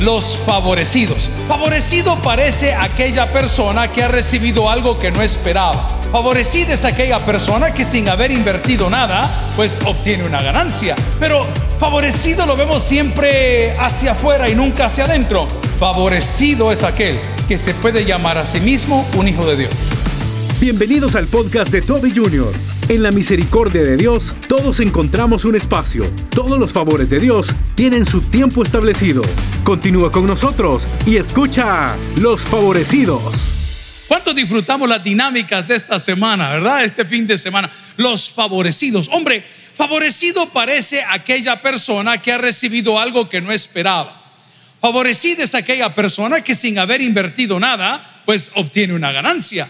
los favorecidos. Favorecido parece aquella persona que ha recibido algo que no esperaba. Favorecida es aquella persona que sin haber invertido nada, pues obtiene una ganancia. Pero favorecido lo vemos siempre hacia afuera y nunca hacia adentro. Favorecido es aquel que se puede llamar a sí mismo un hijo de Dios. Bienvenidos al podcast de Toby Jr. En la misericordia de Dios, todos encontramos un espacio. Todos los favores de Dios tienen su tiempo establecido. Continúa con nosotros y escucha Los Favorecidos. ¿Cuánto disfrutamos las dinámicas de esta semana, verdad? Este fin de semana. Los favorecidos. Hombre, favorecido parece aquella persona que ha recibido algo que no esperaba. Favorecida es aquella persona que sin haber invertido nada, pues obtiene una ganancia.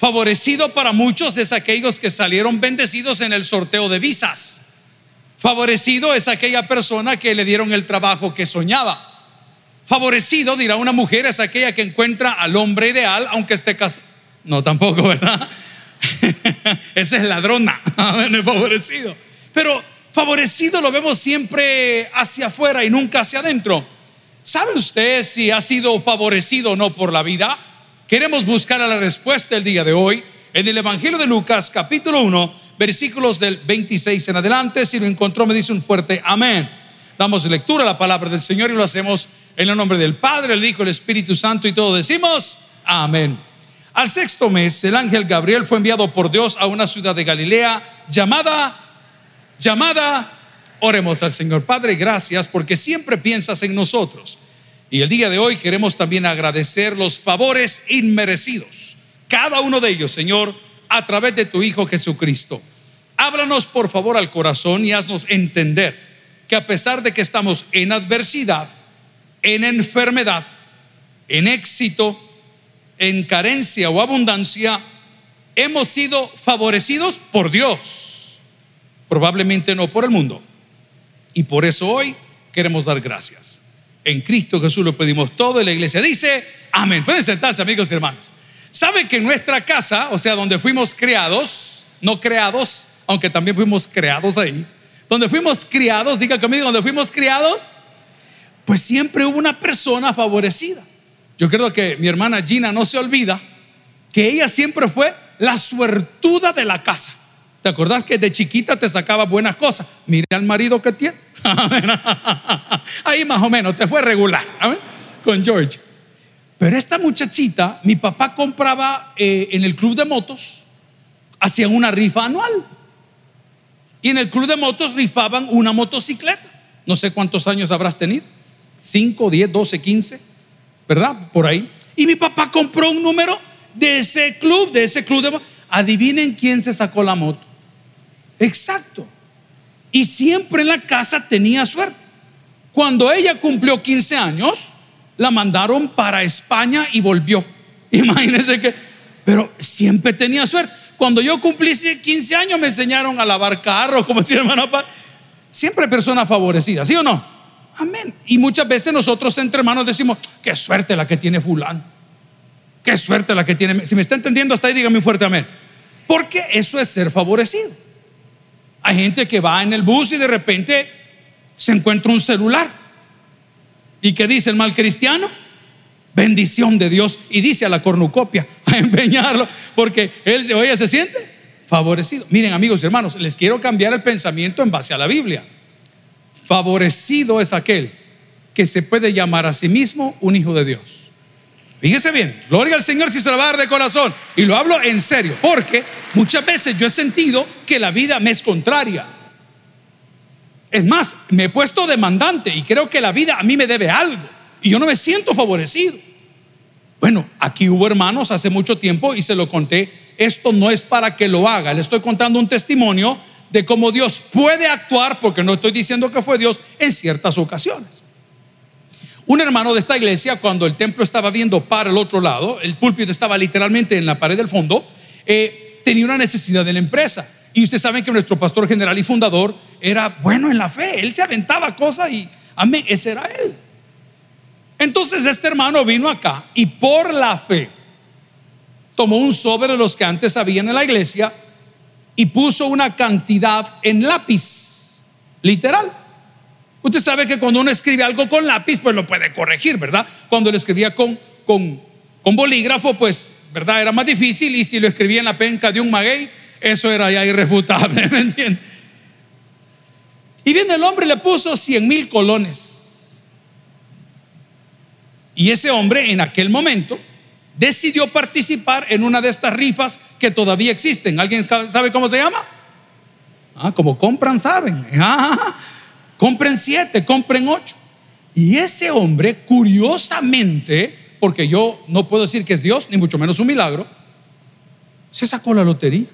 Favorecido para muchos es aquellos que salieron bendecidos en el sorteo de visas. Favorecido es aquella persona que le dieron el trabajo que soñaba. Favorecido, dirá una mujer, es aquella que encuentra al hombre ideal, aunque esté casado. No, tampoco, ¿verdad? Esa es ladrona, favorecido. Pero favorecido lo vemos siempre hacia afuera y nunca hacia adentro. ¿Sabe usted si ha sido favorecido o no por la vida? Queremos buscar a la respuesta el día de hoy en el Evangelio de Lucas, capítulo 1, versículos del 26 en adelante. Si lo encontró, me dice un fuerte amén. Damos lectura a la palabra del Señor y lo hacemos en el nombre del Padre, el Hijo, el Espíritu Santo y todos decimos amén. Al sexto mes, el ángel Gabriel fue enviado por Dios a una ciudad de Galilea llamada, llamada, oremos al Señor. Padre, gracias porque siempre piensas en nosotros. Y el día de hoy queremos también agradecer los favores inmerecidos, cada uno de ellos, Señor, a través de tu Hijo Jesucristo. Háblanos por favor al corazón y haznos entender que a pesar de que estamos en adversidad, en enfermedad, en éxito, en carencia o abundancia, hemos sido favorecidos por Dios, probablemente no por el mundo. Y por eso hoy queremos dar gracias. En Cristo Jesús lo pedimos todo y la iglesia dice, amén. Pueden sentarse amigos y hermanos. ¿Sabe que en nuestra casa, o sea, donde fuimos criados, no creados, aunque también fuimos creados ahí, donde fuimos criados, diga conmigo, donde fuimos criados, pues siempre hubo una persona favorecida. Yo creo que mi hermana Gina no se olvida que ella siempre fue la suertuda de la casa. ¿Te acordás que de chiquita te sacaba buenas cosas? Mire al marido que tiene. Ahí más o menos te fue regular con George. Pero esta muchachita, mi papá compraba eh, en el club de motos, hacían una rifa anual. Y en el club de motos rifaban una motocicleta. No sé cuántos años habrás tenido. 5, 10, 12, 15. ¿Verdad? Por ahí. Y mi papá compró un número de ese club, de ese club de motos. Adivinen quién se sacó la moto. Exacto. Y siempre en la casa tenía suerte. Cuando ella cumplió 15 años, la mandaron para España y volvió. Imagínense que, pero siempre tenía suerte. Cuando yo cumplí 15 años me enseñaron a lavar carros, como decía hermano Siempre persona favorecida, ¿sí o no? Amén. Y muchas veces nosotros entre hermanos decimos, qué suerte la que tiene fulano. Qué suerte la que tiene. Si me está entendiendo hasta ahí, dígame fuerte amén. Porque eso es ser favorecido. Hay gente que va en el bus y de repente se encuentra un celular. ¿Y qué dice el mal cristiano? Bendición de Dios. Y dice a la cornucopia a empeñarlo porque él se oye, se siente favorecido. Miren amigos y hermanos, les quiero cambiar el pensamiento en base a la Biblia. Favorecido es aquel que se puede llamar a sí mismo un hijo de Dios. Fíjese bien, gloria al Señor si se lo va a dar de corazón. Y lo hablo en serio, porque muchas veces yo he sentido que la vida me es contraria. Es más, me he puesto demandante y creo que la vida a mí me debe algo. Y yo no me siento favorecido. Bueno, aquí hubo hermanos hace mucho tiempo y se lo conté. Esto no es para que lo haga. Le estoy contando un testimonio de cómo Dios puede actuar, porque no estoy diciendo que fue Dios, en ciertas ocasiones. Un hermano de esta iglesia, cuando el templo estaba viendo para el otro lado, el púlpito estaba literalmente en la pared del fondo, eh, tenía una necesidad de la empresa. Y ustedes saben que nuestro pastor general y fundador era bueno en la fe. Él se aventaba cosas y, amén, ese era él. Entonces este hermano vino acá y por la fe tomó un sobre de los que antes habían en la iglesia y puso una cantidad en lápiz, literal. Usted sabe que cuando uno escribe algo con lápiz, pues lo puede corregir, ¿verdad? Cuando lo escribía con, con, bolígrafo, pues, ¿verdad? Era más difícil y si lo escribía en la penca de un maguey, eso era ya irrefutable, ¿me entiende? Y viene el hombre y le puso 100 mil colones. Y ese hombre en aquel momento decidió participar en una de estas rifas que todavía existen. ¿Alguien sabe cómo se llama? Ah, como compran, saben. Ah, compren siete, compren ocho. Y ese hombre, curiosamente, porque yo no puedo decir que es Dios, ni mucho menos un milagro, se sacó la lotería.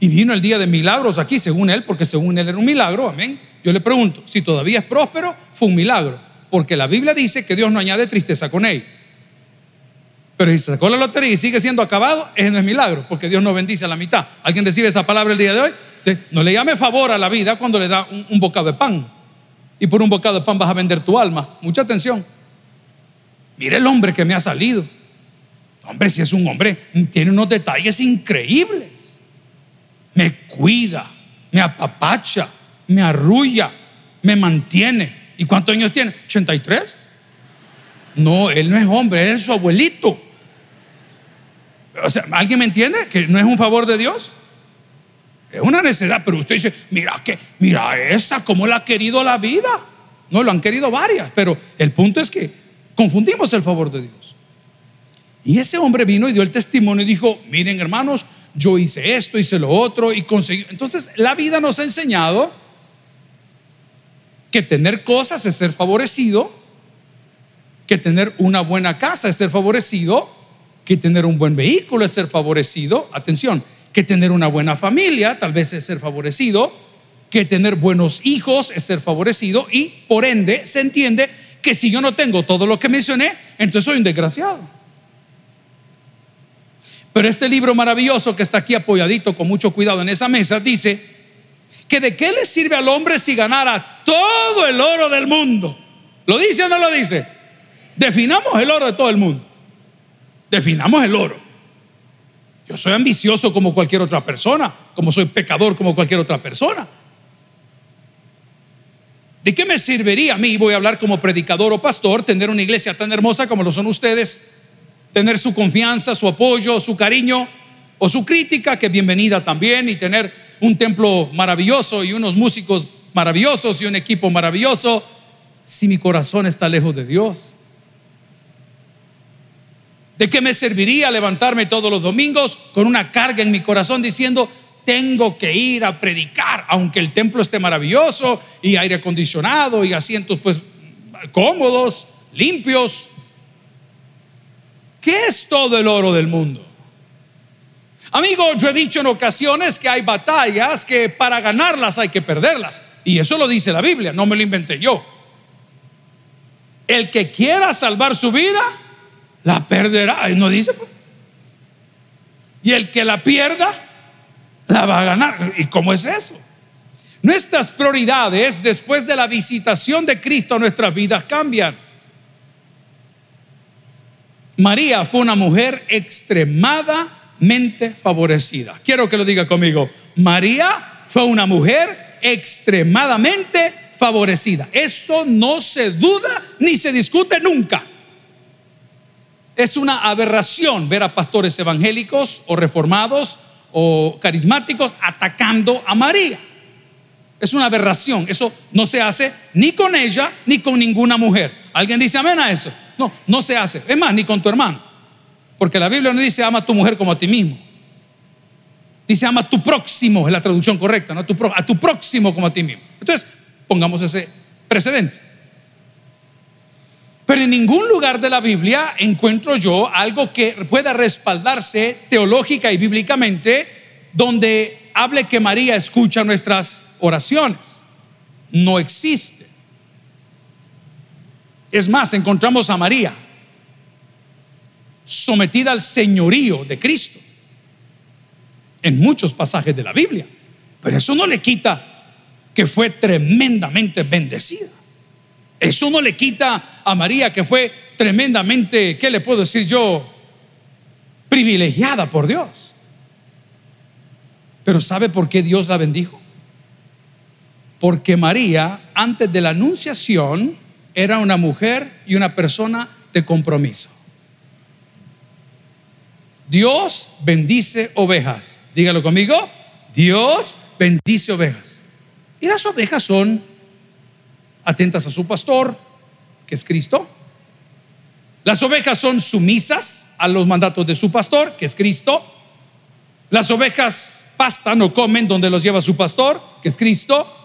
Y vino el día de milagros aquí, según él, porque según él era un milagro, amén. Yo le pregunto, si todavía es próspero, fue un milagro, porque la Biblia dice que Dios no añade tristeza con él. Pero si sacó la lotería y sigue siendo acabado, ese no es milagro, porque Dios no bendice a la mitad. ¿Alguien recibe esa palabra el día de hoy? No le llame favor a la vida cuando le da un, bocado de pan. Y por un bocado de pan vas a vender tu alma. Mucha atención. Mire el hombre que me ha salido. Hombre, si es un hombre, tiene unos detalles increíbles. Me cuida, me apapacha, me arrulla, me mantiene. ¿Y cuántos años tiene? 83. No, él no es hombre, él es su abuelito. O sea, ¿alguien me entiende? Que no es un favor de Dios. Es una necesidad, pero usted dice, mira que, mira esa, cómo la ha querido la vida. No, lo han querido varias, pero el punto es que confundimos el favor de Dios. Y ese hombre vino y dio el testimonio y dijo, miren hermanos, yo hice esto, hice lo otro y conseguí. Entonces, la vida nos ha enseñado que tener cosas es ser favorecido, que tener una buena casa es ser favorecido, que tener un buen vehículo es ser favorecido, atención, que tener una buena familia tal vez es ser favorecido, que tener buenos hijos es ser favorecido y por ende se entiende que si yo no tengo todo lo que mencioné, entonces soy un desgraciado. Pero este libro maravilloso que está aquí apoyadito con mucho cuidado en esa mesa dice que de qué le sirve al hombre si ganara todo el oro del mundo. ¿Lo dice o no lo dice? Definamos el oro de todo el mundo. Definamos el oro. Yo soy ambicioso como cualquier otra persona, como soy pecador como cualquier otra persona. ¿De qué me serviría a mí, voy a hablar como predicador o pastor, tener una iglesia tan hermosa como lo son ustedes? Tener su confianza, su apoyo, su cariño o su crítica, que bienvenida también, y tener un templo maravilloso y unos músicos maravillosos y un equipo maravilloso, si mi corazón está lejos de Dios. ¿De qué me serviría levantarme todos los domingos con una carga en mi corazón diciendo, tengo que ir a predicar, aunque el templo esté maravilloso y aire acondicionado y asientos pues cómodos, limpios? ¿Qué es todo el oro del mundo? Amigo, yo he dicho en ocasiones que hay batallas que para ganarlas hay que perderlas. Y eso lo dice la Biblia, no me lo inventé yo. El que quiera salvar su vida, la perderá. No dice. Pues. Y el que la pierda, la va a ganar. ¿Y cómo es eso? Nuestras prioridades después de la visitación de Cristo a nuestras vidas cambian. María fue una mujer extremadamente favorecida. Quiero que lo diga conmigo. María fue una mujer extremadamente favorecida. Eso no se duda ni se discute nunca. Es una aberración ver a pastores evangélicos o reformados o carismáticos atacando a María. Es una aberración. Eso no se hace ni con ella ni con ninguna mujer. ¿Alguien dice amén a eso? No, no se hace. Es más, ni con tu hermano. Porque la Biblia no dice ama a tu mujer como a ti mismo. Dice ama a tu próximo, es la traducción correcta, ¿no? a, tu, a tu próximo como a ti mismo. Entonces, pongamos ese precedente. Pero en ningún lugar de la Biblia encuentro yo algo que pueda respaldarse teológica y bíblicamente donde hable que María escucha nuestras oraciones. No existe. Es más, encontramos a María sometida al señorío de Cristo en muchos pasajes de la Biblia. Pero eso no le quita que fue tremendamente bendecida. Eso no le quita a María que fue tremendamente, ¿qué le puedo decir yo? Privilegiada por Dios. Pero ¿sabe por qué Dios la bendijo? Porque María, antes de la anunciación, era una mujer y una persona de compromiso. Dios bendice ovejas. Dígalo conmigo. Dios bendice ovejas. Y las ovejas son atentas a su pastor, que es Cristo. Las ovejas son sumisas a los mandatos de su pastor, que es Cristo. Las ovejas pastan o comen donde los lleva su pastor, que es Cristo.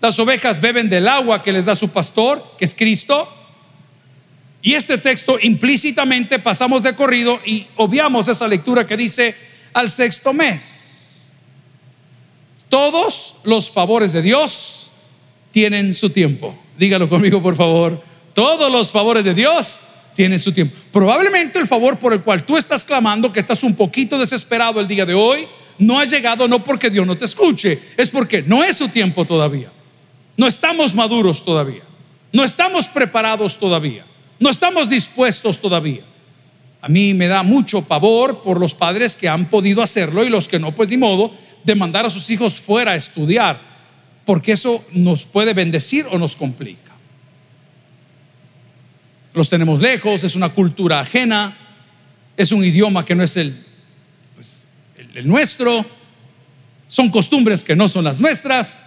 Las ovejas beben del agua que les da su pastor, que es Cristo. Y este texto implícitamente pasamos de corrido y obviamos esa lectura que dice al sexto mes. Todos los favores de Dios tienen su tiempo. Dígalo conmigo, por favor. Todos los favores de Dios tienen su tiempo. Probablemente el favor por el cual tú estás clamando, que estás un poquito desesperado el día de hoy, no ha llegado no porque Dios no te escuche, es porque no es su tiempo todavía. No estamos maduros todavía. No estamos preparados todavía. No estamos dispuestos todavía. A mí me da mucho pavor por los padres que han podido hacerlo y los que no, pues ni modo, de mandar a sus hijos fuera a estudiar, porque eso nos puede bendecir o nos complica. Los tenemos lejos, es una cultura ajena, es un idioma que no es el, pues, el, nuestro, son costumbres que no son las nuestras.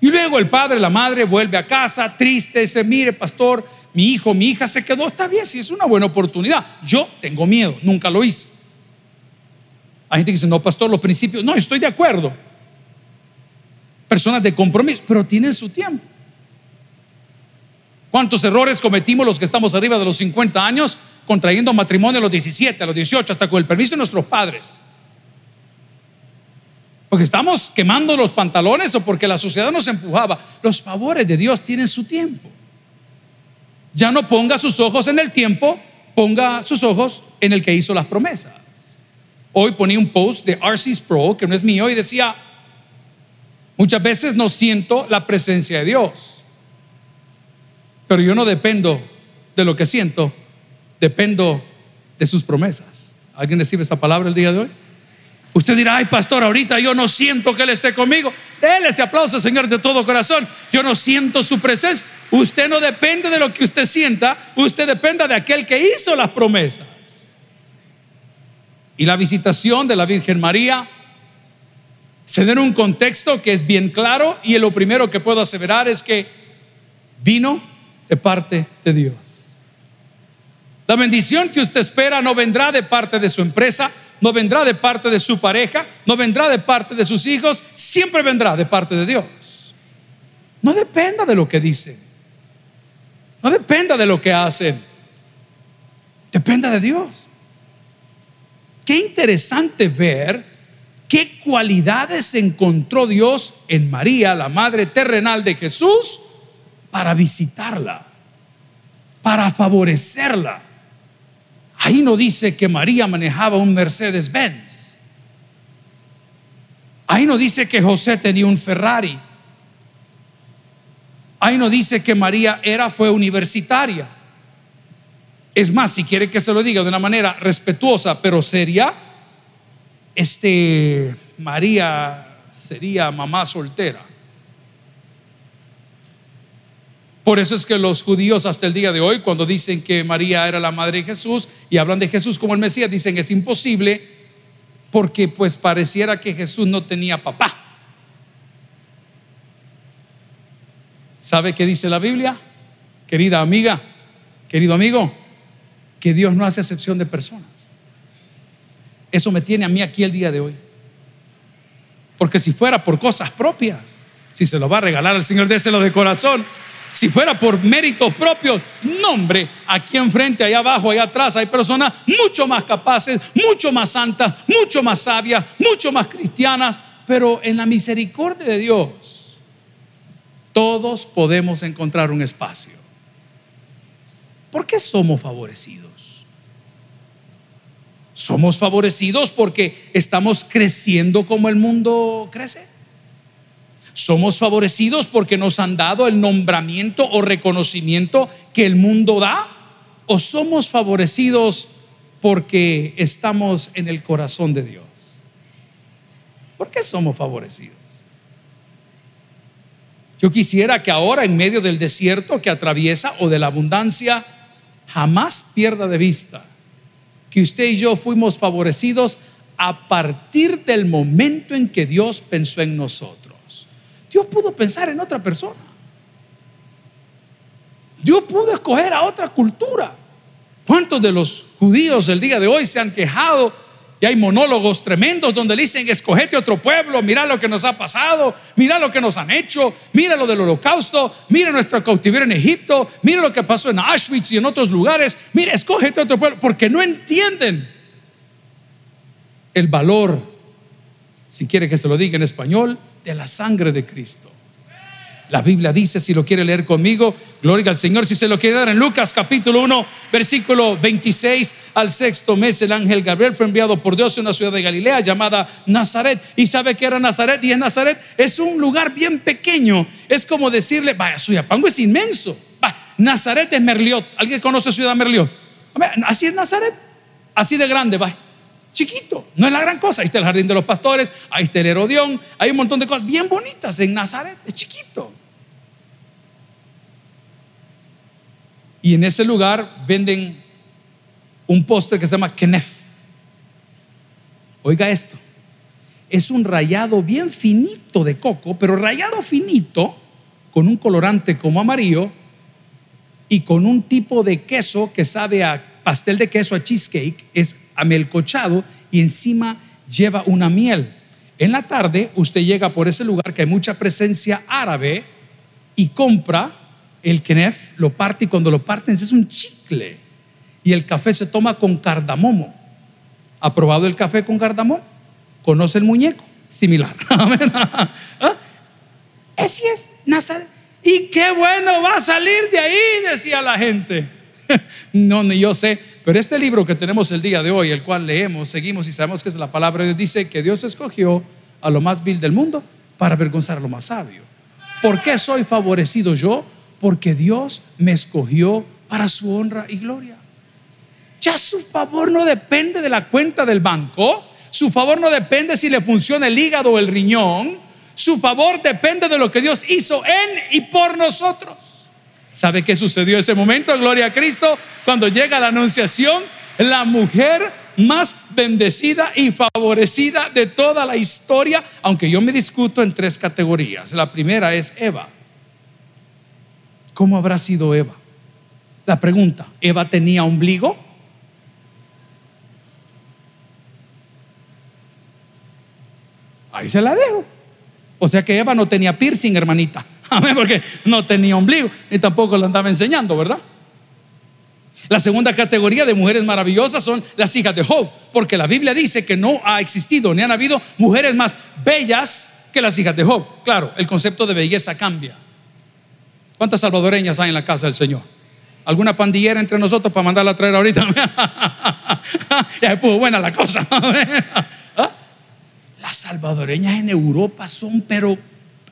Y luego el padre, la madre vuelve a casa triste, dice, mire pastor, mi hijo, mi hija se quedó, está bien, si es una buena oportunidad. Yo tengo miedo, nunca lo hice. Hay gente que dice, no, pastor, los principios, no, estoy de acuerdo. Personas de compromiso, pero tienen su tiempo. ¿Cuántos errores cometimos los que estamos arriba de los 50 años contrayendo matrimonio a los 17, a los 18, hasta con el permiso de nuestros padres? Porque estamos quemando los pantalones o porque la sociedad nos empujaba. Los favores de Dios tienen su tiempo. Ya no ponga sus ojos en el tiempo, ponga sus ojos en el que hizo las promesas. Hoy ponía un post de RC Pro, que no es mío, y decía, muchas veces no siento la presencia de Dios, pero yo no dependo de lo que siento, dependo de sus promesas. ¿Alguien recibe esta palabra el día de hoy? Usted dirá, ay pastor, ahorita yo no siento que Él esté conmigo. Déle ese aplauso, Señor, de todo corazón. Yo no siento su presencia. Usted no depende de lo que usted sienta, usted depende de aquel que hizo las promesas. Y la visitación de la Virgen María se da en un contexto que es bien claro y lo primero que puedo aseverar es que vino de parte de Dios. La bendición que usted espera no vendrá de parte de su empresa, no vendrá de parte de su pareja, no vendrá de parte de sus hijos, siempre vendrá de parte de Dios. No dependa de lo que dicen, no dependa de lo que hacen, dependa de Dios. Qué interesante ver qué cualidades encontró Dios en María, la madre terrenal de Jesús, para visitarla, para favorecerla Ahí no dice que María manejaba un Mercedes Benz. Ahí no dice que José tenía un Ferrari. Ahí no dice que María era fue universitaria. Es más, si quiere que se lo diga de una manera respetuosa pero seria, este María sería mamá soltera. Por eso es que los judíos hasta el día de hoy, cuando dicen que María era la madre de Jesús y hablan de Jesús como el Mesías, dicen es imposible porque pues pareciera que Jesús no tenía papá. ¿Sabe qué dice la Biblia? Querida amiga, querido amigo, que Dios no hace excepción de personas. Eso me tiene a mí aquí el día de hoy. Porque si fuera por cosas propias, si se lo va a regalar al Señor, déselo de corazón. Si fuera por méritos propios, nombre, aquí enfrente, allá abajo, allá atrás, hay personas mucho más capaces, mucho más santas, mucho más sabias, mucho más cristianas, pero en la misericordia de Dios, todos podemos encontrar un espacio. ¿Por qué somos favorecidos? Somos favorecidos porque estamos creciendo como el mundo crece. ¿Somos favorecidos porque nos han dado el nombramiento o reconocimiento que el mundo da? ¿O somos favorecidos porque estamos en el corazón de Dios? ¿Por qué somos favorecidos? Yo quisiera que ahora en medio del desierto que atraviesa o de la abundancia, jamás pierda de vista que usted y yo fuimos favorecidos a partir del momento en que Dios pensó en nosotros. Dios pudo pensar en otra persona. Dios pudo escoger a otra cultura. ¿Cuántos de los judíos del día de hoy se han quejado y hay monólogos tremendos donde dicen, escogete otro pueblo, mira lo que nos ha pasado, mira lo que nos han hecho, mira lo del holocausto, mira nuestro cautiverio en Egipto, mira lo que pasó en Auschwitz y en otros lugares, mira, escogete otro pueblo, porque no entienden el valor, si quiere que se lo diga en español, de la sangre de Cristo. La Biblia dice, si lo quiere leer conmigo, gloria al Señor. Si se lo quiere dar en Lucas capítulo 1, versículo 26 al sexto mes, el ángel Gabriel fue enviado por Dios a una ciudad de Galilea llamada Nazaret. ¿Y sabe que era Nazaret? Y es Nazaret, es un lugar bien pequeño. Es como decirle, vaya, Suyapango es inmenso. Nazaret es Merliot. ¿Alguien conoce Ciudad Merliot? Así es Nazaret, así de grande, va. Chiquito, no es la gran cosa. Ahí está el jardín de los pastores, ahí está el Herodión, hay un montón de cosas bien bonitas en Nazaret, es chiquito. Y en ese lugar venden un postre que se llama kenef. Oiga esto, es un rayado bien finito de coco, pero rayado finito con un colorante como amarillo y con un tipo de queso que sabe a pastel de queso, a cheesecake, es amelcochado y encima lleva una miel. En la tarde usted llega por ese lugar que hay mucha presencia árabe y compra el kenef lo parte y cuando lo parten es un chicle. Y el café se toma con cardamomo. ¿Ha probado el café con cardamomo? ¿Conoce el muñeco? Similar. ¿Ah? Así es, Nazaret. Y qué bueno va a salir de ahí, decía la gente. no, ni yo sé. Pero este libro que tenemos el día de hoy, el cual leemos, seguimos y sabemos que es la palabra de Dios, dice que Dios escogió a lo más vil del mundo para avergonzar a lo más sabio. ¿Por qué soy favorecido yo? Porque Dios me escogió para su honra y gloria. Ya su favor no depende de la cuenta del banco, su favor no depende si le funciona el hígado o el riñón, su favor depende de lo que Dios hizo en y por nosotros. ¿Sabe qué sucedió ese momento? Gloria a Cristo, cuando llega la anunciación, la mujer más bendecida y favorecida de toda la historia, aunque yo me discuto en tres categorías. La primera es Eva. ¿Cómo habrá sido Eva? La pregunta, ¿Eva tenía ombligo? Ahí se la dejo. O sea que Eva no tenía piercing, hermanita. Amén, porque no tenía ombligo y tampoco lo andaba enseñando, ¿verdad? La segunda categoría de mujeres maravillosas son las hijas de Job, porque la Biblia dice que no ha existido ni han habido mujeres más bellas que las hijas de Job. Claro, el concepto de belleza cambia. ¿Cuántas salvadoreñas hay en la casa del Señor? ¿Alguna pandillera entre nosotros para mandarla a traer ahorita? ya se puso buena la cosa. ¿Ah? Las salvadoreñas en Europa son, pero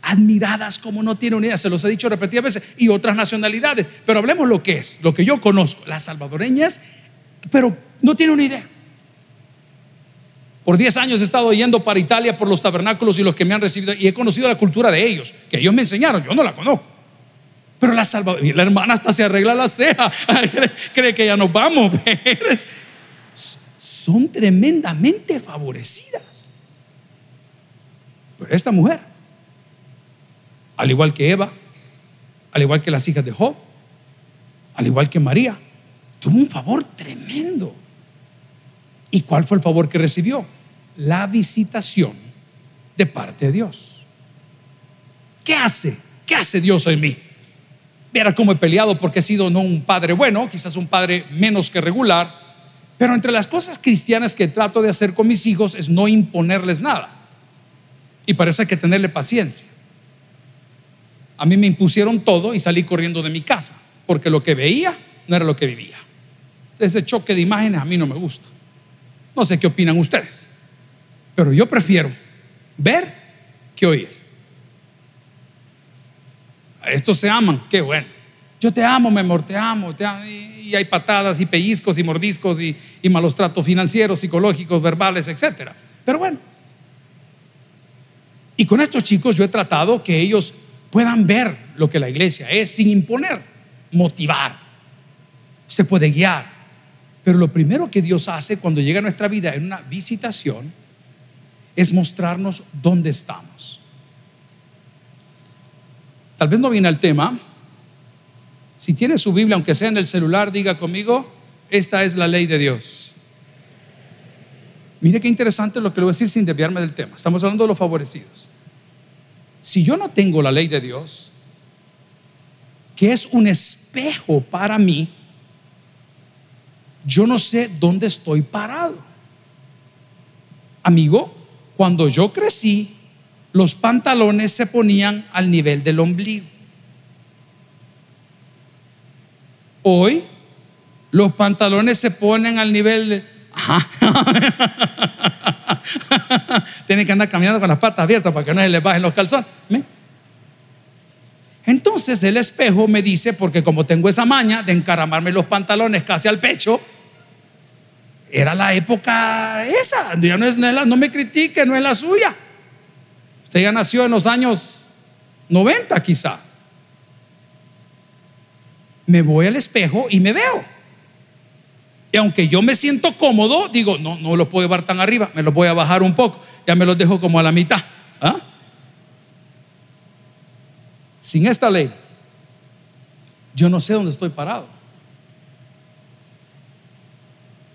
admiradas como no tienen idea, se los he dicho repetidas veces, y otras nacionalidades. Pero hablemos lo que es, lo que yo conozco. Las salvadoreñas, pero no tienen una idea. Por 10 años he estado yendo para Italia por los tabernáculos y los que me han recibido, y he conocido la cultura de ellos, que ellos me enseñaron, yo no la conozco. Pero la salvadoreña, la hermana hasta se arregla la ceja, cree que ya nos vamos. Son tremendamente favorecidas. Pero esta mujer, al igual que Eva, al igual que las hijas de Job, al igual que María, tuvo un favor tremendo. ¿Y cuál fue el favor que recibió? La visitación de parte de Dios. ¿Qué hace? ¿Qué hace Dios en mí? Viera cómo he peleado porque he sido no un padre bueno, quizás un padre menos que regular, pero entre las cosas cristianas que trato de hacer con mis hijos es no imponerles nada. Y para eso hay que tenerle paciencia. A mí me impusieron todo y salí corriendo de mi casa, porque lo que veía no era lo que vivía. Ese choque de imágenes a mí no me gusta. No sé qué opinan ustedes, pero yo prefiero ver que oír. Estos se aman, qué bueno. Yo te amo, mi amor, te amo, te amo. Y, hay patadas y pellizcos y mordiscos y, malos tratos financieros, psicológicos, verbales, etc. Pero bueno. Y con estos chicos yo he tratado que ellos puedan ver lo que la iglesia es sin imponer, motivar. Usted puede guiar. Pero lo primero que Dios hace cuando llega a nuestra vida en una visitación es mostrarnos dónde estamos. Tal vez no viene al tema. Si tiene su Biblia, aunque sea en el celular, diga conmigo, esta es la ley de Dios. Mire qué interesante lo que le voy a decir sin desviarme del tema. Estamos hablando de los favorecidos. Si yo no tengo la ley de Dios, que es un espejo para mí, yo no sé dónde estoy parado. Amigo, cuando yo crecí, los pantalones se ponían al nivel del ombligo. Hoy, los pantalones se ponen al nivel de... Tienen que andar caminando con las patas abiertas para que no se les bajen los calzones. Entonces el espejo me dice, porque como tengo esa maña de encaramarme los pantalones casi al pecho, era la época esa. Ya no, es, no me critique, no es la suya. Usted ya nació en los años 90 quizá. Me voy al espejo y me veo. Y aunque yo me siento cómodo, digo, no, no lo puedo llevar tan arriba, me lo voy a bajar un poco, ya me lo dejo como a la mitad. ¿ah? Sin esta ley, yo no sé dónde estoy parado.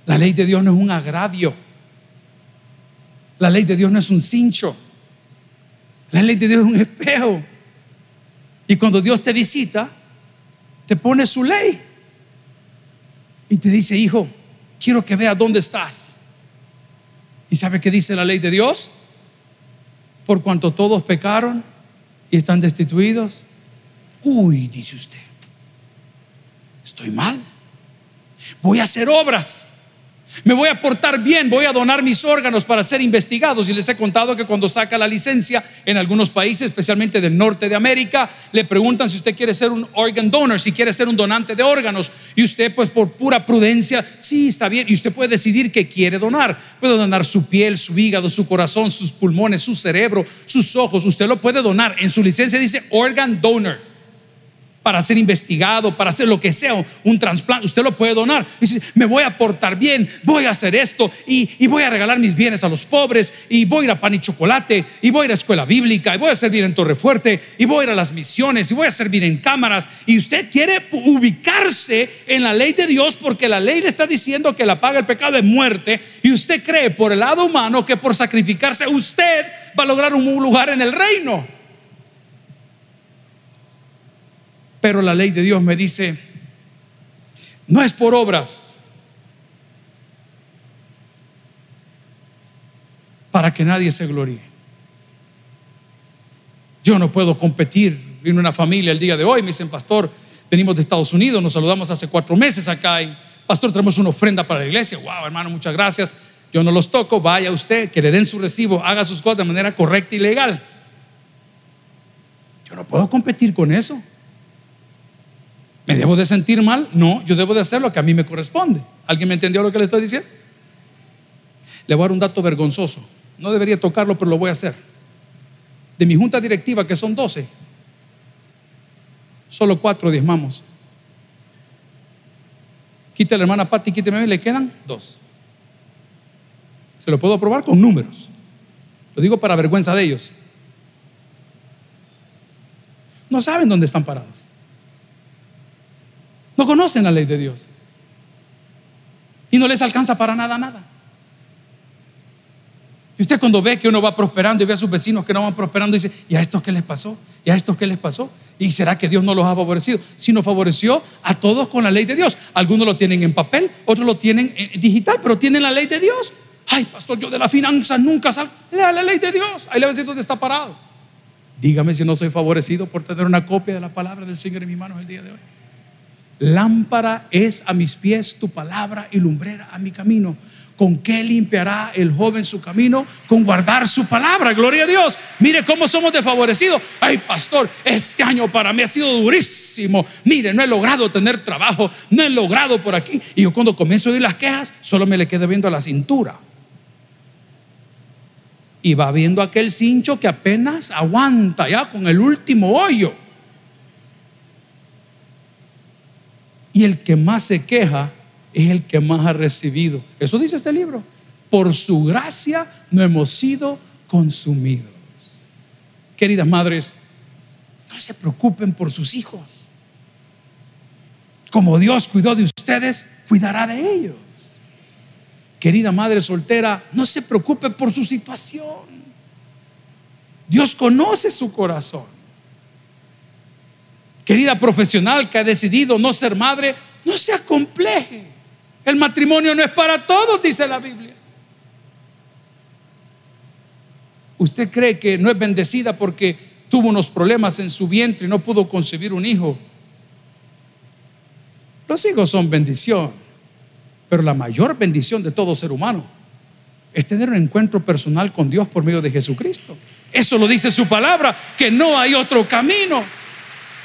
La ley de Dios no es un agravio. La ley de Dios no es un cincho. La ley de Dios es un espejo. Y cuando Dios te visita, te pone su ley y te dice, hijo, quiero que veas dónde estás. ¿Y sabe qué dice la ley de Dios? Por cuanto todos pecaron y están destituidos. Uy, dice usted, estoy mal. Voy a hacer obras me voy a portar bien, voy a donar mis órganos para ser investigados. Y les he contado que cuando saca la licencia en algunos países, especialmente del norte de América, le preguntan si usted quiere ser un organ donor, si quiere ser un donante de órganos. Y usted, pues por pura prudencia, sí, está bien. Y usted puede decidir que quiere donar. Puede donar su piel, su hígado, su corazón, sus pulmones, su cerebro, sus ojos. Usted lo puede donar. En su licencia dice organ donor para ser investigado, para hacer lo que sea, un trasplante, usted lo puede donar. Dice, me voy a portar bien, voy a hacer esto y, voy a regalar mis bienes a los pobres y voy a ir a pan y chocolate y voy a ir a escuela bíblica y voy a servir en Torrefuerte y voy a ir a las misiones y voy a servir en cámaras. Y usted quiere ubicarse en la ley de Dios porque la ley le está diciendo que la paga el pecado de muerte y usted cree por el lado humano que por sacrificarse usted va a lograr un lugar en el reino. Pero la ley de Dios me dice, no es por obras, para que nadie se gloríe. Yo no puedo competir. Vino una familia el día de hoy, me dicen, pastor, venimos de Estados Unidos, nos saludamos hace cuatro meses acá y, pastor, tenemos una ofrenda para la iglesia. Wow, hermano, muchas gracias. Yo no los toco, vaya usted, que le den su recibo, haga sus cosas de manera correcta y legal. Yo no puedo competir con eso. ¿Me debo de sentir mal? No, yo debo de hacer lo que a mí me corresponde. ¿Alguien me entendió lo que le estoy diciendo? Le voy a dar un dato vergonzoso. No debería tocarlo, pero lo voy a hacer. De mi junta directiva, que son 12, solo cuatro diezmamos. Quita la hermana Patti, quíteme, le quedan dos. Se lo puedo aprobar con números. Lo digo para vergüenza de ellos. No saben dónde están parados. No conocen la ley de Dios. Y no les alcanza para nada, nada. Y usted cuando ve que uno va prosperando y ve a sus vecinos que no van prosperando, dice, ¿y a estos qué les pasó? ¿Y a estos qué les pasó? ¿Y será que Dios no los ha favorecido? Sino favoreció a todos con la ley de Dios. Algunos lo tienen en papel, otros lo tienen en digital, pero tienen la ley de Dios. Ay, pastor, yo de la finanza nunca salgo. Lea la ley de Dios. Ahí le va a decir dónde está parado. Dígame si no soy favorecido por tener una copia de la palabra del Señor en mis manos el día de hoy. Lámpara es a mis pies tu palabra y lumbrera a mi camino. ¿Con qué limpiará el joven su camino? Con guardar su palabra. Gloria a Dios. Mire cómo somos desfavorecidos. Ay, pastor, este año para mí ha sido durísimo. Mire, no he logrado tener trabajo. No he logrado por aquí. Y yo cuando comienzo a oír las quejas, solo me le quedo viendo a la cintura. y va viendo aquel cincho que apenas aguanta ya con el último hoyo. Y el que más se queja es el que más ha recibido. Eso dice este libro. Por su gracia no hemos sido consumidos. Queridas madres, no se preocupen por sus hijos. Como Dios cuidó de ustedes, cuidará de ellos. Querida madre soltera, no se preocupe por su situación. Dios conoce su corazón. Querida profesional que ha decidido no ser madre, no se acompleje. El matrimonio no es para todos, dice la Biblia. ¿Usted cree que no es bendecida porque tuvo unos problemas en su vientre y no pudo concebir un hijo? Los hijos son bendición, pero la mayor bendición de todo ser humano es tener un encuentro personal con Dios por medio de Jesucristo. Eso lo dice su palabra, que no hay otro camino.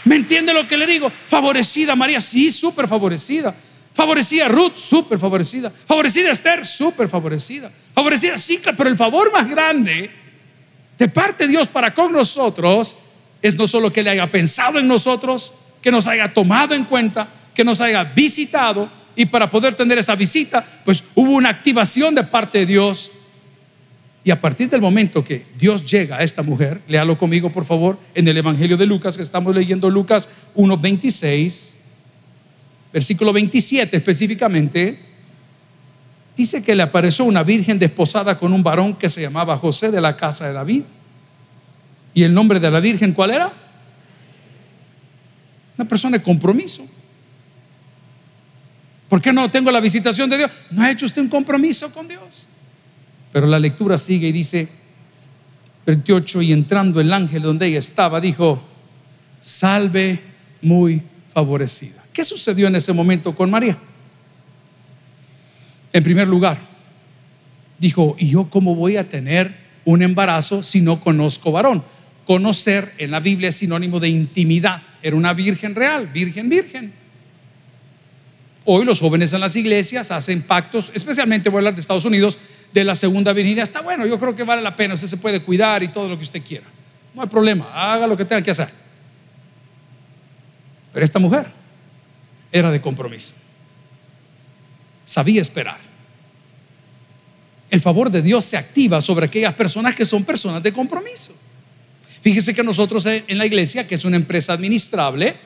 ¿Me entiende lo que le digo? Favorecida María, sí, súper favorecida. Favorecida Ruth, súper favorecida. Favorecida Esther, súper favorecida. Favorecida pero el favor más grande de parte de Dios para con nosotros es no solo que le haya pensado en nosotros, que nos haya tomado en cuenta, que nos haya visitado y para poder tener esa visita, pues hubo una activación de parte de Dios. Y a partir del momento que Dios llega a esta mujer, léalo conmigo por favor, en el Evangelio de Lucas, que estamos leyendo Lucas 1.26, versículo 27 específicamente, dice que le apareció una virgen desposada con un varón que se llamaba José de la casa de David. ¿Y el nombre de la virgen cuál era? Una persona de compromiso. ¿Por qué no tengo la visitación de Dios? No ha hecho usted un compromiso con Dios. Pero la lectura sigue y dice, 28, y entrando el ángel donde ella estaba, dijo, salve muy favorecida. ¿Qué sucedió en ese momento con María? En primer lugar, dijo, ¿y yo cómo voy a tener un embarazo si no conozco varón? Conocer en la Biblia es sinónimo de intimidad. Era una virgen real, virgen, virgen. Hoy los jóvenes en las iglesias hacen pactos, especialmente voy a hablar de Estados Unidos, de la segunda virginidad. Está bueno, yo creo que vale la pena, usted se puede cuidar y todo lo que usted quiera. No hay problema, haga lo que tenga que hacer. Pero esta mujer era de compromiso. Sabía esperar. El favor de Dios se activa sobre aquellas personas que son personas de compromiso. Fíjese que nosotros en la iglesia, que es una empresa administrable,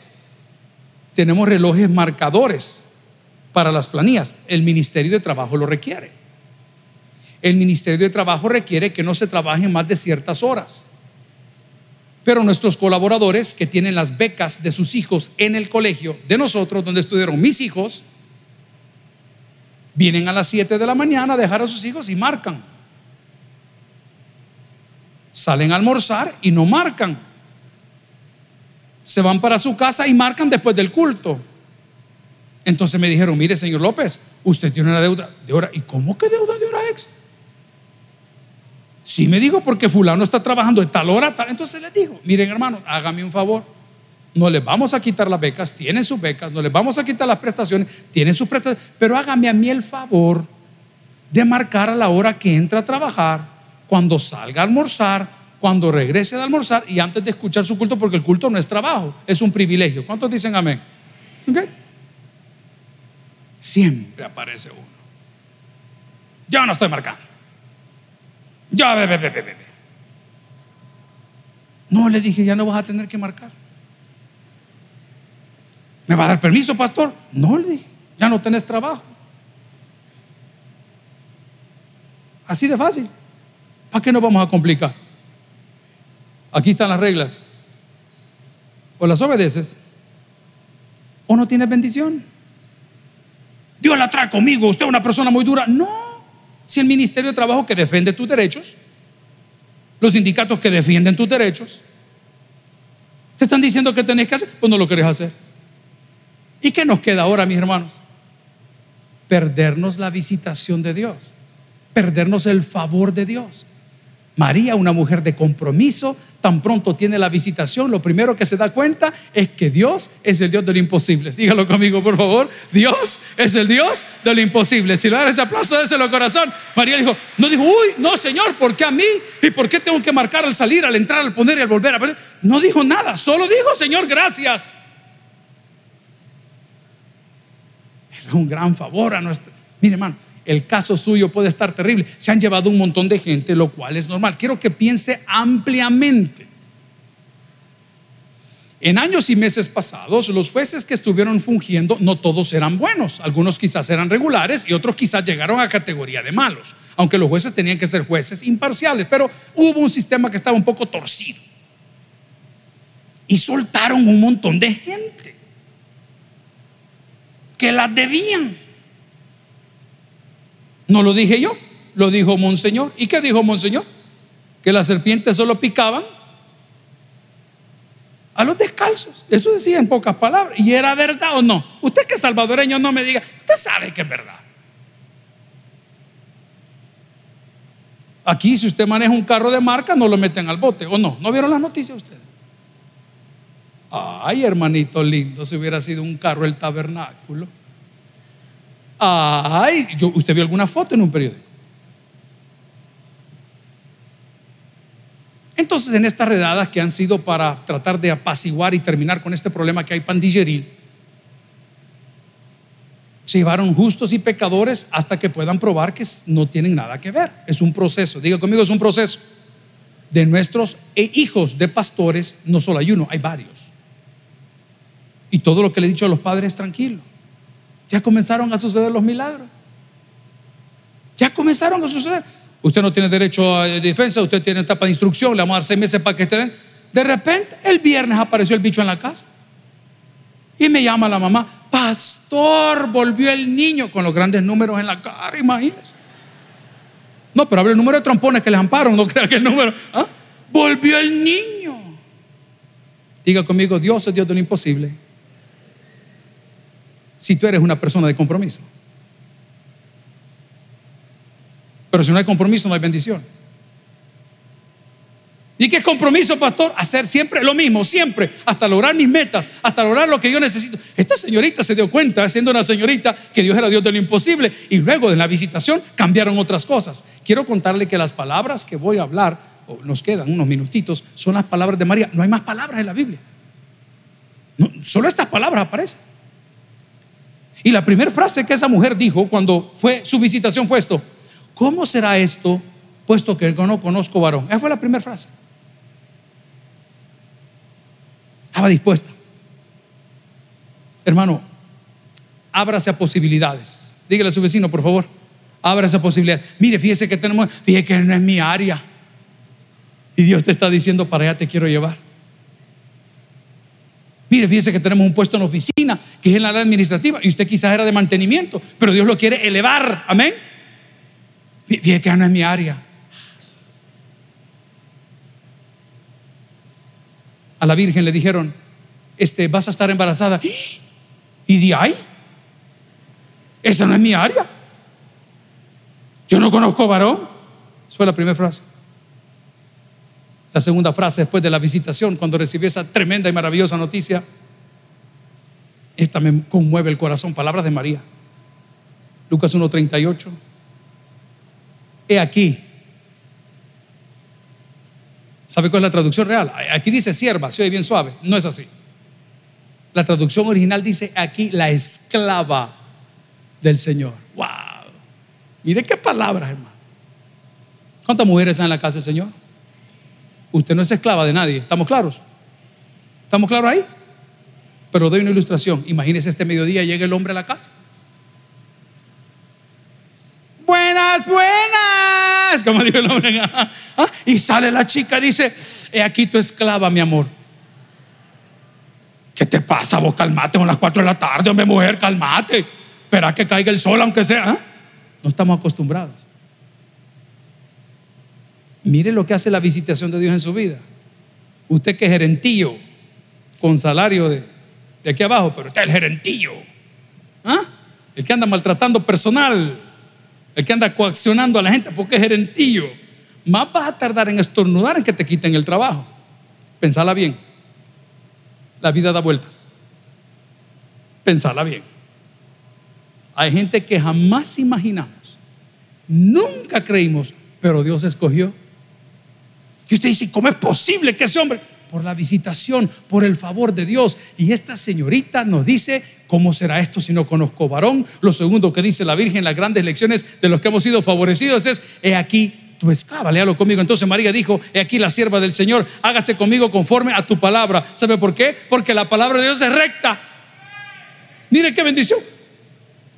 tenemos relojes marcadores para las planillas. El Ministerio de Trabajo lo requiere. El Ministerio de Trabajo requiere que no se trabaje más de ciertas horas. Pero nuestros colaboradores que tienen las becas de sus hijos en el colegio de nosotros, donde estudiaron mis hijos, vienen a las 7 de la mañana a dejar a sus hijos y marcan. Salen a almorzar y no marcan. Se van para su casa y marcan después del culto. Entonces me dijeron, mire, señor López, usted tiene una deuda de hora. ¿Y cómo que deuda de hora extra? Sí me digo porque fulano está trabajando en tal hora, tal. Entonces le digo, miren hermano, hágame un favor. No les vamos a quitar las becas, tienen sus becas, no les vamos a quitar las prestaciones, tienen sus prestaciones, pero hágame a mí el favor de marcar a la hora que entra a trabajar, cuando salga a almorzar, cuando regrese de almorzar y antes de escuchar su culto, porque el culto no es trabajo, es un privilegio. ¿Cuántos dicen amén? ¿Okay? siempre aparece uno. Yo no estoy marcando. Yo, bebé, bebé, bebé. No, le dije, ya no vas a tener que marcar. ¿Me va a dar permiso, pastor? No, le dije, ya no tenés trabajo. Así de fácil. ¿Para qué nos vamos a complicar? Aquí están las reglas. O las obedeces o no tienes bendición. Dios la trae conmigo, usted es una persona muy dura. No, si el Ministerio de Trabajo que defiende tus derechos, los sindicatos que defienden tus derechos, te están diciendo que tenés que hacer, pues no lo querés hacer. ¿Y qué nos queda ahora, mis hermanos? Perdernos la visitación de Dios, perdernos el favor de Dios. María, una mujer de compromiso, tan pronto tiene la visitación, lo primero que se da cuenta es que Dios es el Dios de lo imposible. Dígalo conmigo, por favor. Dios es el Dios de lo imposible. Si le dan ese aplauso, déselo corazón. María dijo, no dijo, uy, no, Señor, ¿por qué a mí? ¿Y por qué tengo que marcar al salir, al entrar, al poner y al volver? No dijo nada, solo dijo, Señor, gracias. Es un gran favor a nuestro. Mire, hermano, el caso suyo puede estar terrible. Se han llevado un montón de gente, lo cual es normal. Quiero que piense ampliamente. En años y meses pasados, los jueces que estuvieron fungiendo, no todos eran buenos. Algunos quizás eran regulares y otros quizás llegaron a categoría de malos. Aunque los jueces tenían que ser jueces imparciales. Pero hubo un sistema que estaba un poco torcido. Y soltaron un montón de gente que las debían. No lo dije yo, lo dijo Monseñor. ¿Y qué dijo Monseñor? Que las serpientes solo picaban a los descalzos. Eso decía en pocas palabras. ¿Y era verdad o no? Usted que es salvadoreño no me diga, usted sabe que es verdad. Aquí si usted maneja un carro de marca no lo meten al bote o no. ¿No vieron las noticias ustedes? Ay, hermanito lindo, si hubiera sido un carro el tabernáculo. Ay, yo, ¿usted vio alguna foto en un periódico? Entonces, en estas redadas que han sido para tratar de apaciguar y terminar con este problema que hay pandilleril, se llevaron justos y pecadores hasta que puedan probar que no tienen nada que ver. Es un proceso, diga conmigo, es un proceso. De nuestros e hijos de pastores, no solo hay uno, hay varios. Y todo lo que le he dicho a los padres, tranquilo. Ya comenzaron a suceder los milagros. Ya comenzaron a suceder. Usted no tiene derecho a defensa, usted tiene etapa de instrucción, le vamos a dar seis meses para que esté. De repente, el viernes apareció el bicho en la casa. Y me llama la mamá, pastor, volvió el niño con los grandes números en la cara, imagínese. No, pero habla el número de trompones que les amparon, no crea que el número. ¿ah? Volvió el niño. Diga conmigo, Dios es Dios de lo imposible si tú eres una persona de compromiso. Pero si no hay compromiso, no hay bendición. ¿Y qué es compromiso, pastor? Hacer siempre lo mismo, siempre, hasta lograr mis metas, hasta lograr lo que yo necesito. Esta señorita se dio cuenta, siendo una señorita, que Dios era Dios de lo imposible. Y luego de la visitación cambiaron otras cosas. Quiero contarle que las palabras que voy a hablar, nos quedan unos minutitos, son las palabras de María. No hay más palabras en la Biblia. solo estas palabras aparecen. Y la primera frase que esa mujer dijo cuando fue su visitación fue esto: ¿Cómo será esto, puesto que no conozco varón? Esa fue la primera frase. Estaba dispuesta. Hermano, ábrase a posibilidades. Dígale a su vecino, por favor. Ábrase a posibilidades. Mire, fíjese que tenemos, fíjese que no es mi área. Y Dios te está diciendo, para allá te quiero llevar. Mire, fíjese que tenemos un puesto en la oficina, que es en la administrativa, y usted quizás era de mantenimiento, pero Dios lo quiere elevar. Amén. Fíjese que no es mi área. A la Virgen le dijeron, este, vas a estar embarazada. ¿Y de ahí? Esa no es mi área. Yo no conozco varón. Esa fue la primera frase. La segunda frase después de la visitación, cuando recibí esa tremenda y maravillosa noticia, esta me conmueve el corazón, palabras de María. Lucas 1.38. He aquí. ¿Sabe cuál es la traducción real? Aquí dice sierva, se oye bien suave. No es así. La traducción original dice aquí la esclava del Señor. ¡Wow! Mire qué palabras, hermano. ¿Cuántas mujeres hay en la casa del Señor? Usted no es esclava de nadie. ¿Estamos claros? ¿Estamos claros ahí? Pero doy una ilustración. Imagínese este mediodía llega el hombre a la casa. Buenas, buenas. Como dijo el hombre. Ah, y sale la chica y dice, he aquí tu esclava, mi amor. ¿Qué te pasa vos? Calmate, son las 4 de la tarde, hombre, mujer, calmate. Espera que caiga el sol, aunque sea. ¿ah? No estamos acostumbrados. Mire lo que hace la visitación de Dios en su vida. Usted que es gerentillo, con salario de, aquí abajo, pero está el gerentillo. ¿Ah? El que anda maltratando personal, el que anda coaccionando a la gente porque es gerentillo. más vas a tardar en estornudar en que te quiten el trabajo. Pensala bien. La vida da vueltas. Pensala bien. Hay gente que jamás imaginamos, nunca creímos, pero Dios escogió. Y usted dice, ¿cómo es posible que ese hombre? Por la visitación, por el favor de Dios. Y esta señorita nos dice, ¿cómo será esto si no conozco varón? Lo segundo que dice la Virgen, las grandes lecciones de los que hemos sido favorecidos es, he aquí tu esclava, léalo conmigo. Entonces María dijo, he aquí la sierva del Señor, hágase conmigo conforme a tu palabra. ¿Sabe por qué? Porque la palabra de Dios es recta. Mire qué bendición.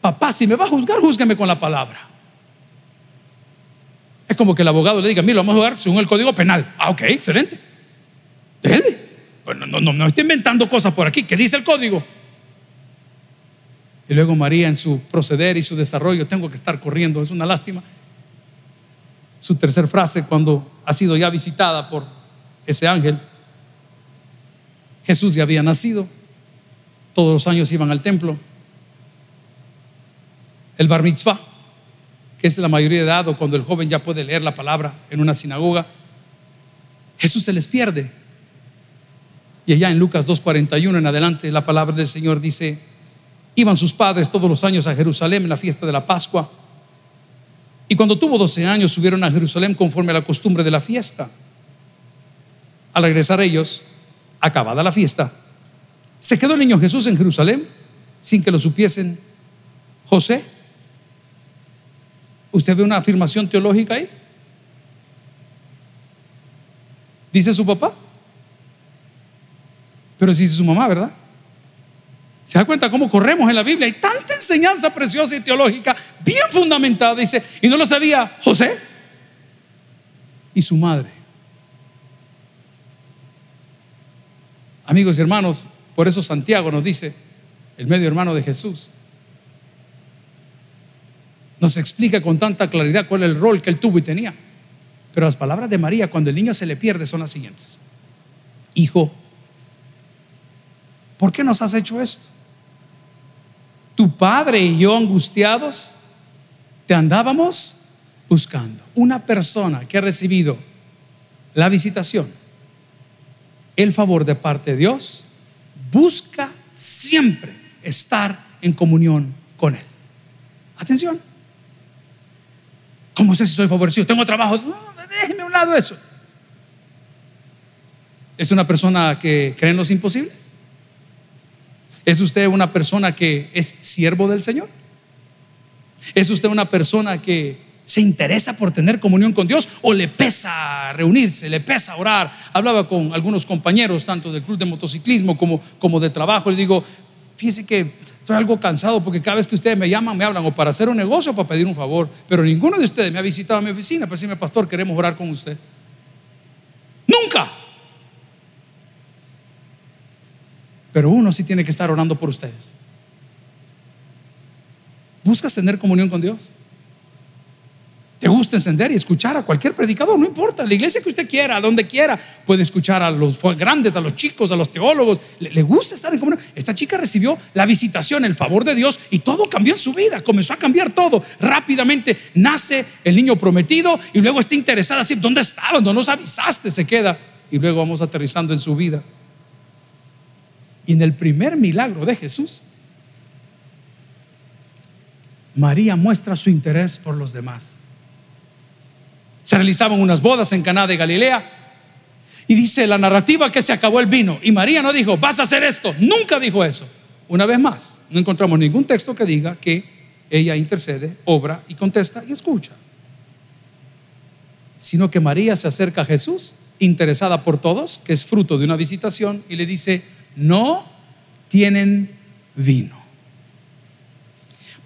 Papá, si me va a juzgar, júzgueme con la palabra. Es como que el abogado le diga, mira, vamos a jugar según el código penal. Ah, ok, excelente. Pues no, no, no, estoy inventando cosas por aquí. ¿Qué dice el código? Y luego María en su proceder y su desarrollo, tengo que estar corriendo, es una lástima. Su tercer frase cuando ha sido ya visitada por ese ángel, Jesús ya había nacido, todos los años iban al templo. El bar mitzvah, es la mayoría de edad o cuando el joven ya puede leer la palabra en una sinagoga, Jesús se les pierde. Y allá en Lucas 2.41 en adelante la palabra del Señor dice, iban sus padres todos los años a Jerusalén en la fiesta de la Pascua. Y cuando tuvo 12 años subieron a Jerusalén conforme a la costumbre de la fiesta. Al regresar ellos, acabada la fiesta, se quedó el niño Jesús en Jerusalén sin que lo supiesen José. ¿Usted ve una afirmación teológica ahí? Dice su papá, pero dice su mamá, ¿verdad? ¿Se da cuenta cómo corremos en la Biblia? Hay tanta enseñanza preciosa y teológica, bien fundamentada, dice, y no lo sabía José y su madre. Amigos y hermanos, por eso Santiago nos dice, el medio hermano de Jesús, nos explica con tanta claridad cuál es el rol que él tuvo y tenía. Pero las palabras de María cuando el niño se le pierde son las siguientes. Hijo, ¿por qué nos has hecho esto? tu padre y yo angustiados, te andábamos buscando. Una persona que ha recibido la visitación, el favor de parte de Dios, busca siempre estar en comunión con Él. Atención. ¿Cómo sé si soy favorecido? Tengo trabajo. Déjeme a un lado eso. ¿Es una persona que cree en los imposibles? ¿Es usted una persona que es siervo del Señor? ¿Es usted una persona que se interesa por tener comunión con Dios o le pesa reunirse, le pesa orar? Hablaba con algunos compañeros, tanto del club de motociclismo como, como de trabajo, le digo, fíjese que estoy algo cansado porque cada vez que ustedes me llaman, me hablan o para hacer un negocio o para pedir un favor, pero ninguno de ustedes me ha visitado a mi oficina para decirme, pastor, queremos orar con usted. Nunca. Pero uno sí tiene que estar orando por ustedes. ¿Buscas tener comunión con Dios? ¿Te gusta encender y escuchar a cualquier predicador? No importa, la iglesia que usted quiera, a donde quiera. Puede escuchar a los grandes, a los chicos, a los teólogos. Le, gusta estar en comunión. Esta chica recibió la visitación, el favor de Dios y todo cambió en su vida. Comenzó a cambiar todo. Rápidamente nace el niño prometido y luego está interesada así, ¿dónde estaban? No nos avisaste, se queda. Y luego vamos aterrizando en su vida. Y en el primer milagro de Jesús, María muestra su interés por los demás. Se realizaban unas bodas en Caná de Galilea y dice la narrativa que se acabó el vino y María no dijo, "Vas a hacer esto." Nunca dijo eso. Una vez más, no encontramos ningún texto que diga que ella intercede, obra y contesta y escucha. Sino que María se acerca a Jesús, interesada por todos, que es fruto de una visitación, y le dice, no tienen vino.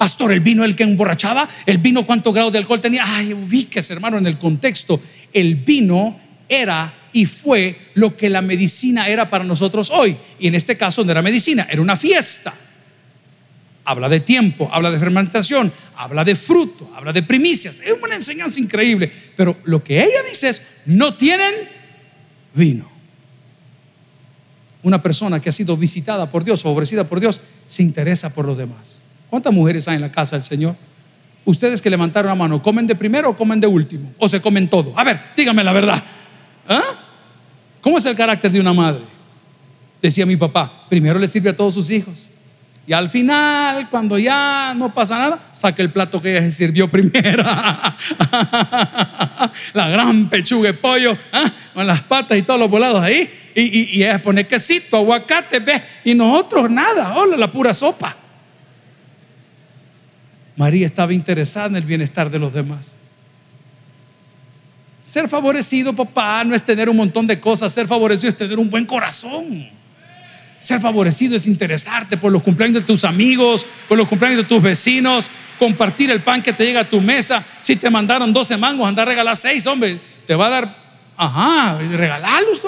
Pastor, el vino el que emborrachaba, el vino cuánto grado de alcohol tenía. Ay, ubíquese, hermano, en el contexto. El vino era y fue lo que la medicina era para nosotros hoy. Y en este caso no era medicina, era una fiesta. Habla de tiempo, habla de fermentación, habla de fruto, habla de primicias. Es una enseñanza increíble. Pero lo que ella dice es, no tienen vino una persona que ha sido visitada por Dios, favorecida por Dios, se interesa por los demás. ¿Cuántas mujeres hay en la casa del Señor? Ustedes que levantaron la mano, ¿comen de primero o comen de último? ¿O se comen todo? A ver, dígame la verdad. ¿Ah? ¿Cómo es el carácter de una madre? Decía mi papá, primero le sirve a todos sus hijos. Y al final, cuando ya no pasa nada, saca el plato que ella se sirvió primero. la gran pechuga de pollo, ¿ah? con las patas y todos los volados ahí. Y, y, y ella pone quesito, aguacate, ¿ves? Y nosotros nada, hola, la pura sopa. María estaba interesada en el bienestar de los demás. Ser favorecido, papá, no es tener un montón de cosas. Ser favorecido es tener un buen corazón. Ser favorecido es interesarte por los cumpleaños de tus amigos, por los cumpleaños de tus vecinos, compartir el pan que te llega a tu mesa. Si te mandaron 12 mangos, anda a regalar 6, hombre, te va a dar, ajá, regalarlos,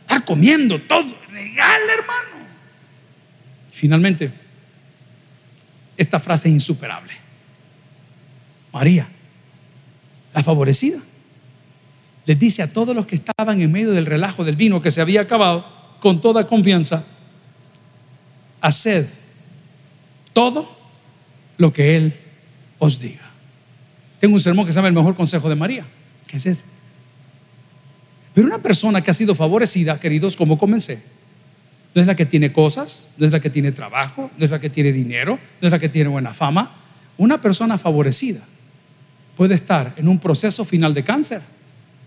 estar comiendo todo, regala, hermano. Finalmente, esta frase es insuperable. María, la favorecida, les dice a todos los que estaban en medio del relajo del vino que se había acabado, con toda confianza, haced todo lo que Él os diga. Tengo un sermón que se llama El mejor consejo de María, que es ese. Pero una persona que ha sido favorecida, queridos, como comencé, no es la que tiene cosas, no es la que tiene trabajo, no es la que tiene dinero, no es la que tiene buena fama. Una persona favorecida puede estar en un proceso final de cáncer,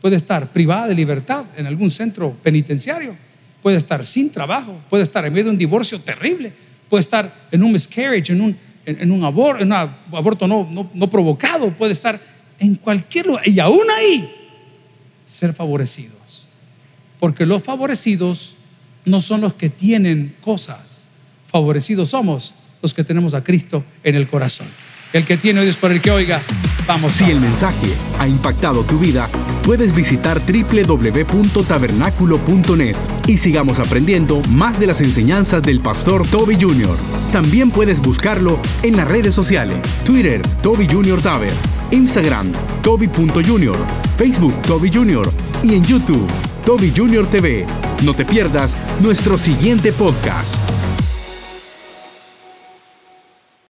puede estar privada de libertad en algún centro penitenciario, puede estar sin trabajo, puede estar en medio de un divorcio terrible, puede estar en un miscarriage, en un, en, un, aborto, no, no provocado, puede estar en cualquier lugar y aún ahí ser favorecidos. Porque los favorecidos no son los que tienen cosas, favorecidos somos los que tenemos a Cristo en el corazón. El que tiene oídos por el que oiga, vamos. Si el mensaje ha impactado tu vida, puedes visitar www.tabernaculo.net y sigamos aprendiendo más de las enseñanzas del pastor Toby Jr. También puedes buscarlo en las redes sociales, Twitter, Toby Jr. Taber, Instagram, Toby.Jr., Facebook, Toby Jr. y en YouTube, Toby Jr. TV. No te pierdas nuestro siguiente podcast.